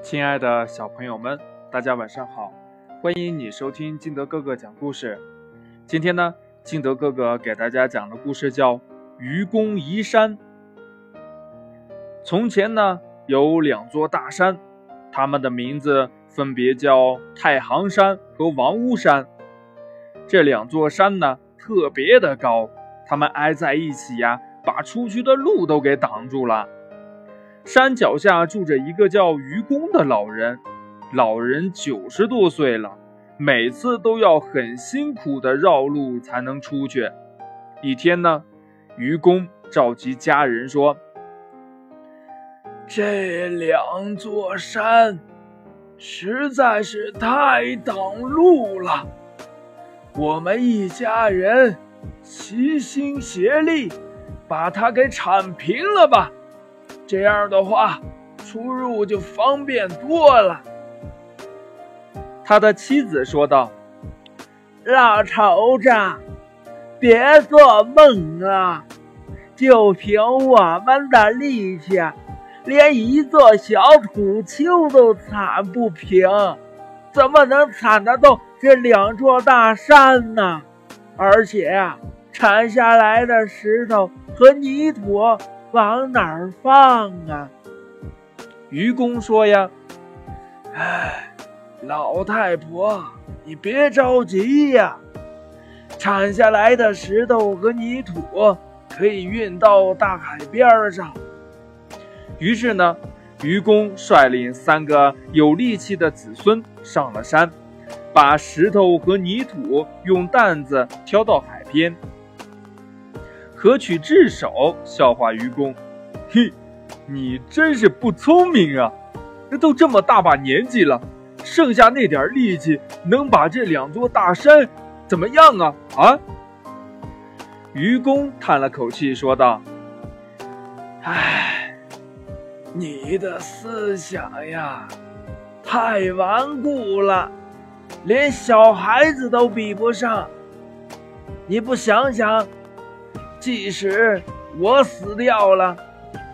亲爱的小朋友们，大家晚上好！欢迎你收听金德哥哥讲故事。今天呢，金德哥哥给大家讲的故事叫《愚公移山》。从前呢，有两座大山，它们的名字分别叫太行山和王屋山。这两座山呢，特别的高，它们挨在一起呀，把出去的路都给挡住了。山脚下住着一个叫愚公的老人，老人九十多岁了，每次都要很辛苦的绕路才能出去。一天呢，愚公召集家人说：“这两座山实在是太挡路了，我们一家人齐心协力，把它给铲平了吧。”这样的话，出入就方便多了。他的妻子说道：“老头子，别做梦啊！就凭我们的力气，连一座小土丘都铲不平，怎么能铲得动这两座大山呢？而且呀，铲下来的石头和泥土……”往哪儿放啊？愚公说呀：“哎，老太婆，你别着急呀，铲下来的石头和泥土可以运到大海边上。”于是呢，愚公率领三个有力气的子孙上了山，把石头和泥土用担子挑到海边。可取智手笑话愚公，嘿，你真是不聪明啊！那都这么大把年纪了，剩下那点力气能把这两座大山怎么样啊？啊！愚公叹了口气说道：“唉，你的思想呀，太顽固了，连小孩子都比不上。你不想想？”即使我死掉了，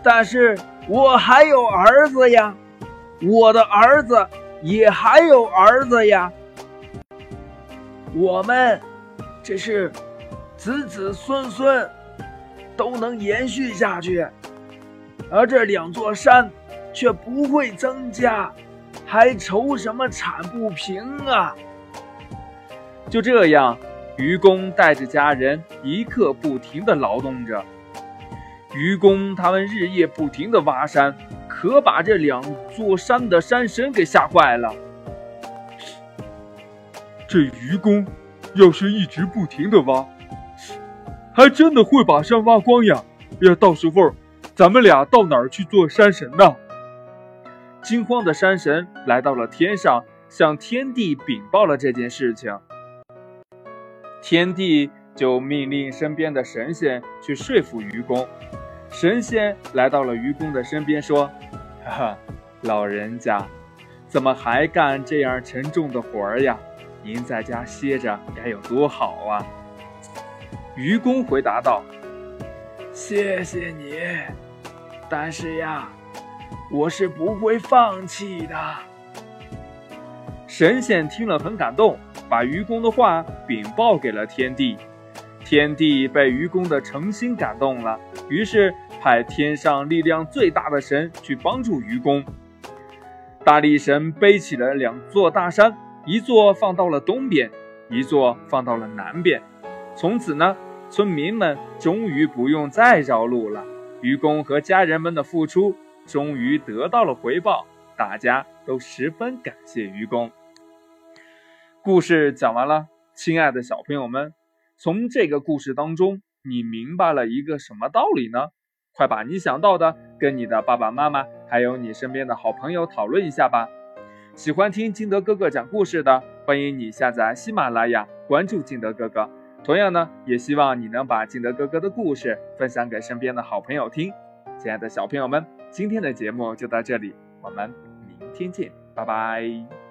但是我还有儿子呀，我的儿子也还有儿子呀，我们这是子子孙孙都能延续下去，而这两座山却不会增加，还愁什么铲不平啊？就这样。愚公带着家人一刻不停地劳动着。愚公他们日夜不停地挖山，可把这两座山的山神给吓坏了。这愚公要是一直不停地挖，还真的会把山挖光呀！呀，到时候咱们俩到哪儿去做山神呢？惊慌的山神来到了天上，向天帝禀报了这件事情。天帝就命令身边的神仙去说服愚公。神仙来到了愚公的身边，说：“哈哈，老人家，怎么还干这样沉重的活儿呀？您在家歇着该有多好啊！”愚公回答道：“谢谢你，但是呀，我是不会放弃的。”神仙听了很感动。把愚公的话禀报给了天帝，天帝被愚公的诚心感动了，于是派天上力量最大的神去帮助愚公。大力神背起了两座大山，一座放到了东边，一座放到了南边。从此呢，村民们终于不用再绕路了。愚公和家人们的付出终于得到了回报，大家都十分感谢愚公。故事讲完了，亲爱的小朋友们，从这个故事当中，你明白了一个什么道理呢？快把你想到的跟你的爸爸妈妈，还有你身边的好朋友讨论一下吧。喜欢听金德哥哥讲故事的，欢迎你下载喜马拉雅，关注金德哥哥。同样呢，也希望你能把金德哥哥的故事分享给身边的好朋友听。亲爱的小朋友们，今天的节目就到这里，我们明天见，拜拜。